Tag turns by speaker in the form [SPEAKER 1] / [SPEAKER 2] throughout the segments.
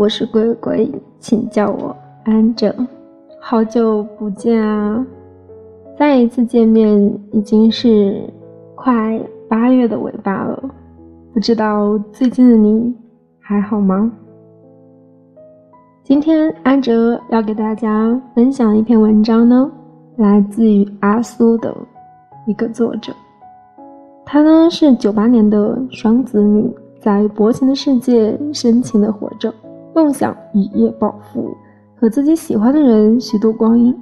[SPEAKER 1] 我是鬼鬼，请叫我安哲。好久不见啊！再一次见面已经是快八月的尾巴了，不知道最近的你还好吗？今天安哲要给大家分享一篇文章呢，来自于阿苏的一个作者，她呢是九八年的双子女，在薄情的世界深情的活着，梦想一夜暴富。和自己喜欢的人虚度光阴。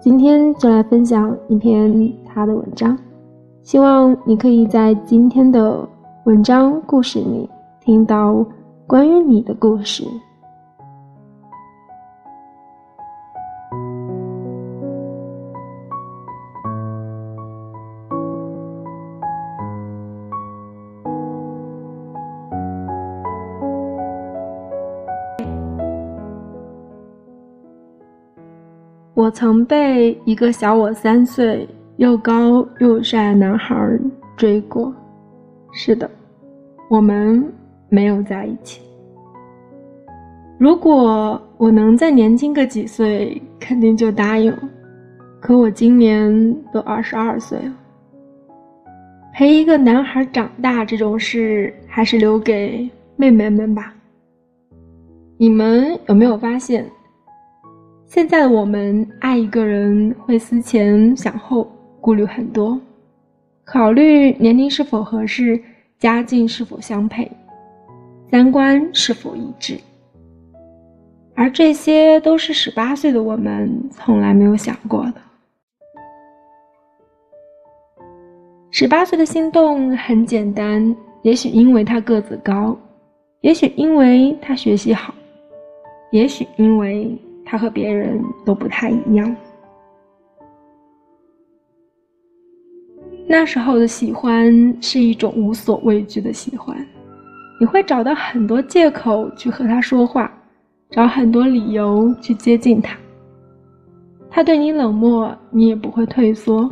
[SPEAKER 1] 今天就来分享一篇他的文章，希望你可以在今天的文章故事里听到关于你的故事。我曾被一个小我三岁、又高又帅的男孩追过。是的，我们没有在一起。如果我能再年轻个几岁，肯定就答应。可我今年都二十二岁了，陪一个男孩长大这种事，还是留给妹妹们吧。你们有没有发现？现在的我们爱一个人会思前想后，顾虑很多，考虑年龄是否合适，家境是否相配，三观是否一致，而这些都是十八岁的我们从来没有想过的。十八岁的心动很简单，也许因为他个子高，也许因为他学习好，也许因为。他和别人都不太一样。那时候的喜欢是一种无所畏惧的喜欢，你会找到很多借口去和他说话，找很多理由去接近他。他对你冷漠，你也不会退缩，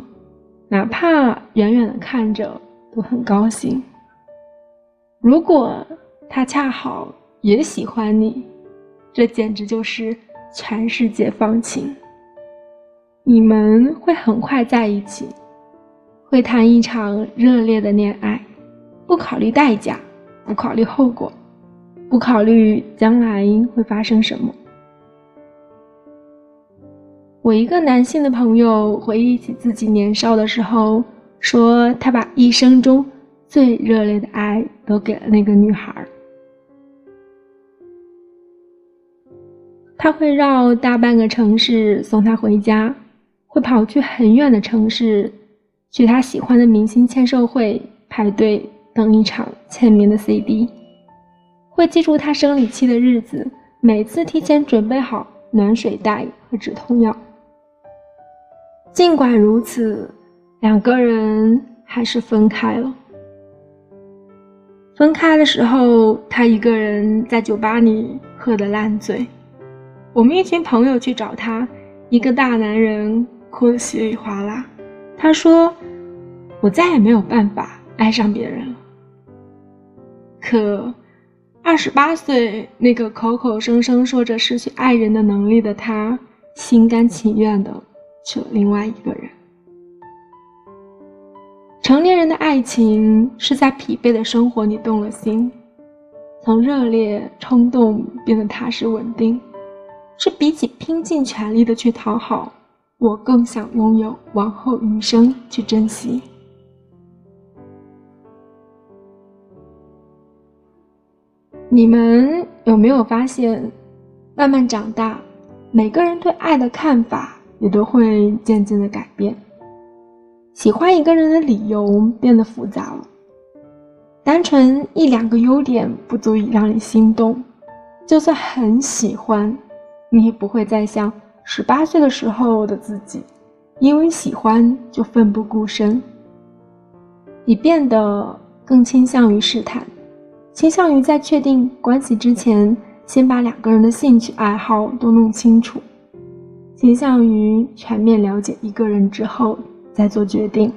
[SPEAKER 1] 哪怕远远的看着都很高兴。如果他恰好也喜欢你，这简直就是。全世界放晴，你们会很快在一起，会谈一场热烈的恋爱，不考虑代价，不考虑后果，不考虑将来会发生什么。我一个男性的朋友回忆起自己年少的时候，说他把一生中最热烈的爱都给了那个女孩儿。他会绕大半个城市送她回家，会跑去很远的城市，去他喜欢的明星签售会排队等一场签名的 CD，会记住他生理期的日子，每次提前准备好暖水袋和止痛药。尽管如此，两个人还是分开了。分开的时候，他一个人在酒吧里喝得烂醉。我们一群朋友去找他，一个大男人哭得稀里哗啦。他说：“我再也没有办法爱上别人了。”可，二十八岁那个口口声声说着失去爱人的能力的他，心甘情愿的娶了另外一个人。成年人的爱情是在疲惫的生活里动了心，从热烈冲动变得踏实稳定。是比起拼尽全力的去讨好，我更想拥有往后余生去珍惜。你们有没有发现，慢慢长大，每个人对爱的看法也都会渐渐的改变。喜欢一个人的理由变得复杂了，单纯一两个优点不足以让你心动，就算很喜欢。你也不会再像十八岁的时候的自己，因为喜欢就奋不顾身。你变得更倾向于试探，倾向于在确定关系之前，先把两个人的兴趣爱好都弄清楚，倾向于全面了解一个人之后再做决定。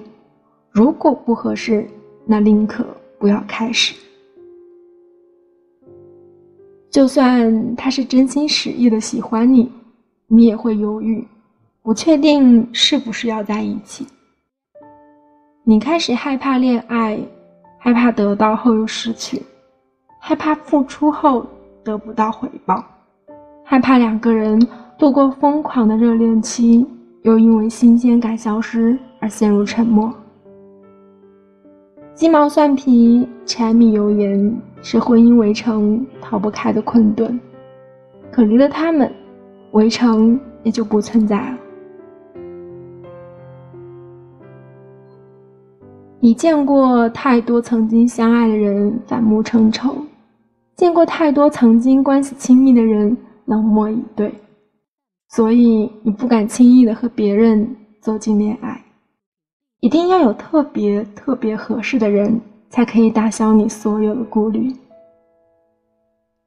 [SPEAKER 1] 如果不合适，那宁可不要开始。就算他是真心实意的喜欢你，你也会犹豫，不确定是不是要在一起。你开始害怕恋爱，害怕得到后又失去，害怕付出后得不到回报，害怕两个人度过疯狂的热恋期，又因为新鲜感消失而陷入沉默。鸡毛蒜皮、柴米油盐是婚姻围城逃不开的困顿，可离了他们，围城也就不存在了。你见过太多曾经相爱的人反目成仇，见过太多曾经关系亲密的人冷漠以对，所以你不敢轻易的和别人走进恋爱。一定要有特别特别合适的人，才可以打消你所有的顾虑。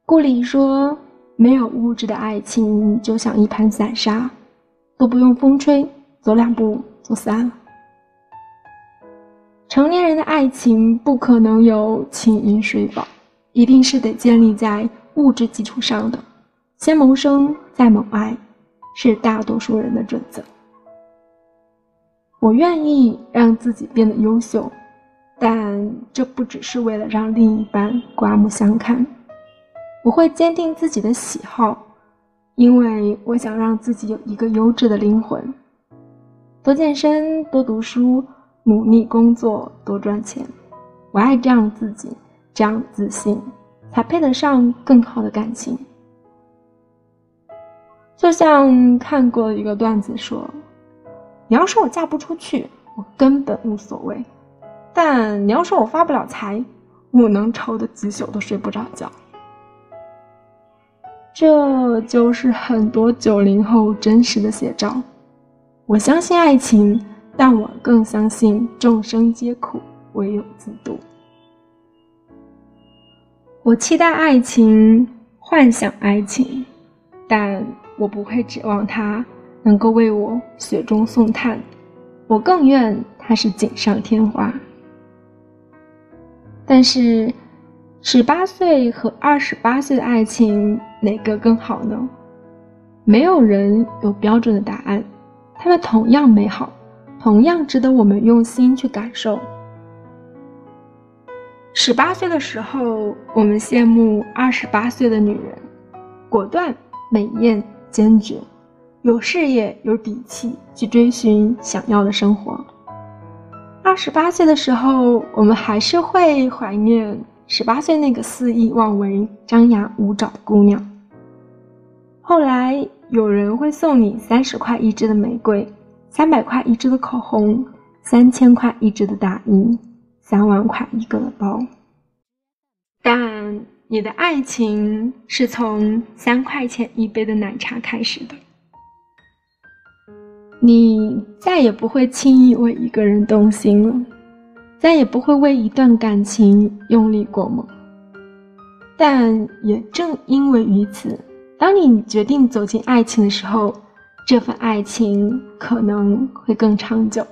[SPEAKER 1] 顾里说：“没有物质的爱情，就像一盘散沙，都不用风吹，走两步就散了。”成年人的爱情不可能有情饮水饱，一定是得建立在物质基础上的。先谋生，再谋爱，是大多数人的准则。我愿意让自己变得优秀，但这不只是为了让另一半刮目相看。我会坚定自己的喜好，因为我想让自己有一个优质的灵魂。多健身，多读书，努力工作，多赚钱。我爱这样自己，这样自信，才配得上更好的感情。就像看过一个段子说。你要说我嫁不出去，我根本无所谓；但你要说我发不了财，我能愁得几宿都睡不着觉。这就是很多九零后真实的写照。我相信爱情，但我更相信众生皆苦，唯有自渡。我期待爱情，幻想爱情，但我不会指望它。能够为我雪中送炭，我更愿他是锦上添花。但是，十八岁和二十八岁的爱情哪个更好呢？没有人有标准的答案，他们同样美好，同样值得我们用心去感受。十八岁的时候，我们羡慕二十八岁的女人，果断、美艳、坚决。有事业、有底气去追寻想要的生活。二十八岁的时候，我们还是会怀念十八岁那个肆意妄为、张牙舞爪的姑娘。后来，有人会送你三十块一支的玫瑰，三百块一支的口红，三千块一支的大衣，三万块一个的包。但你的爱情是从三块钱一杯的奶茶开始的。你再也不会轻易为一个人动心了，再也不会为一段感情用力过猛。但也正因为于此，当你决定走进爱情的时候，这份爱情可能会更长久。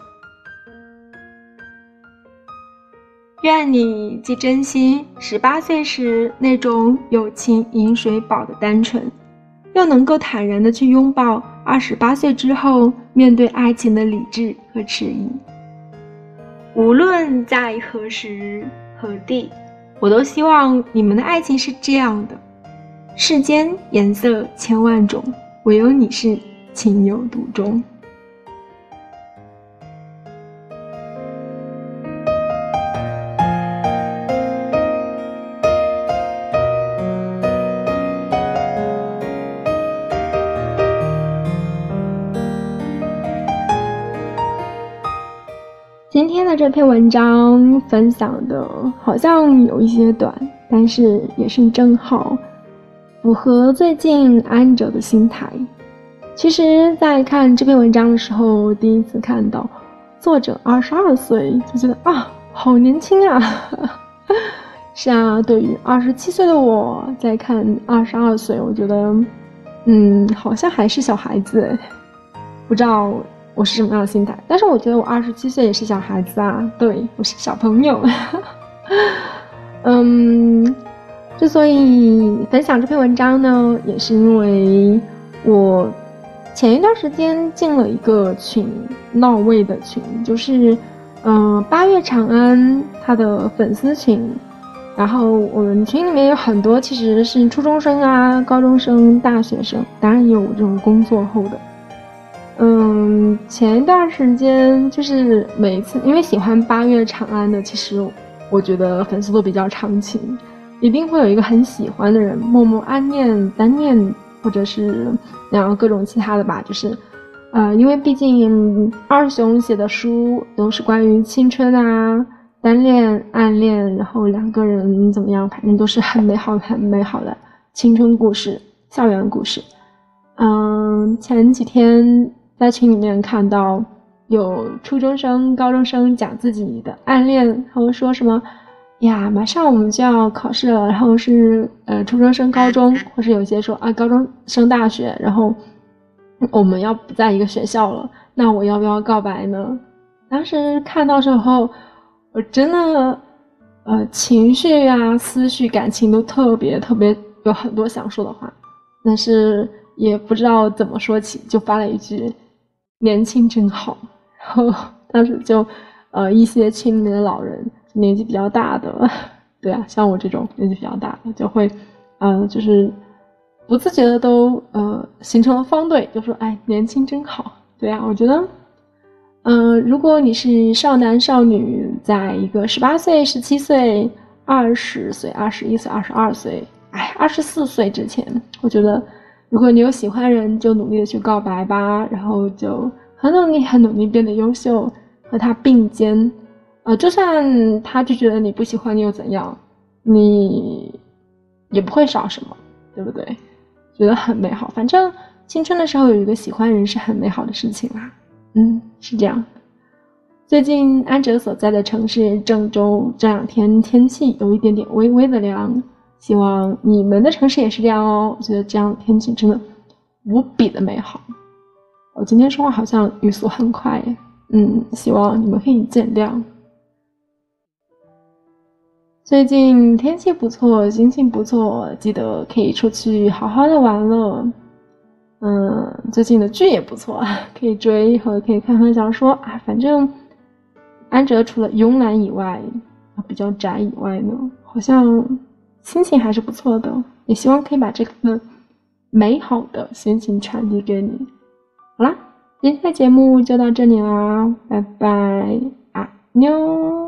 [SPEAKER 1] 愿你既珍惜十八岁时那种有情饮水饱的单纯。又能够坦然的去拥抱二十八岁之后面对爱情的理智和迟疑。无论在何时何地，我都希望你们的爱情是这样的：世间颜色千万种，唯有你是情有独钟。今天的这篇文章分享的好像有一些短，但是也是正好符合最近安哲的心态。其实，在看这篇文章的时候，第一次看到作者二十二岁，就觉得啊，好年轻啊！是啊，对于二十七岁的我在看二十二岁，我觉得，嗯，好像还是小孩子，不知道。我是什么样的心态？但是我觉得我二十七岁也是小孩子啊，对我是小朋友。嗯，之所以分享这篇文章呢，也是因为我前一段时间进了一个群，闹胃的群，就是嗯八月长安他的粉丝群。然后我们群里面有很多其实是初中生啊、高中生、大学生，当然也有这种工作后的。嗯，前一段时间就是每一次，因为喜欢八月长安的，其实我觉得粉丝都比较长情，一定会有一个很喜欢的人，默默暗恋、单恋，或者是然后各种其他的吧，就是，呃，因为毕竟二熊写的书都是关于青春啊。单恋、暗恋，然后两个人怎么样？反正都是很美好、很美好的青春故事、校园故事。嗯，前几天在群里面看到有初中生、高中生讲自己的暗恋，他们说什么呀，马上我们就要考试了，然后是呃初中升高中，或是有些说啊高中升大学，然后我们要不在一个学校了，那我要不要告白呢？当时看到时候。我真的，呃，情绪啊、思绪、感情都特别特别有很多想说的话，但是也不知道怎么说起，就发了一句“年轻真好”。然后 当时就，呃，一些群里面的老人，年纪比较大的，对啊，像我这种年纪比较大的，就会，嗯，就是不自觉的都呃形成了方队，就说：“哎，年轻真好。”对啊，我觉得。嗯，如果你是少男少女，在一个十八岁、十七岁、二十岁、二十一岁、二十二岁，哎，二十四岁之前，我觉得，如果你有喜欢人，就努力的去告白吧，然后就很努力、很努力变得优秀，和他并肩。呃，就算他就觉得你不喜欢你又怎样？你也不会少什么，对不对？觉得很美好。反正青春的时候有一个喜欢人是很美好的事情啦。嗯，是这样。最近安哲所在的城市郑州这两天天气有一点点微微的凉，希望你们的城市也是这样哦。我觉得这样天气真的无比的美好。我今天说话好像语速很快，嗯，希望你们可以见谅。最近天气不错，心情不错，记得可以出去好好的玩了。嗯，最近的剧也不错，可以追和可以看看小说啊。反正安哲除了慵懒以外，比较宅以外呢，好像心情还是不错的。也希望可以把这次美好的心情传递给你。好啦，今天的节目就到这里啦，拜拜啊妞。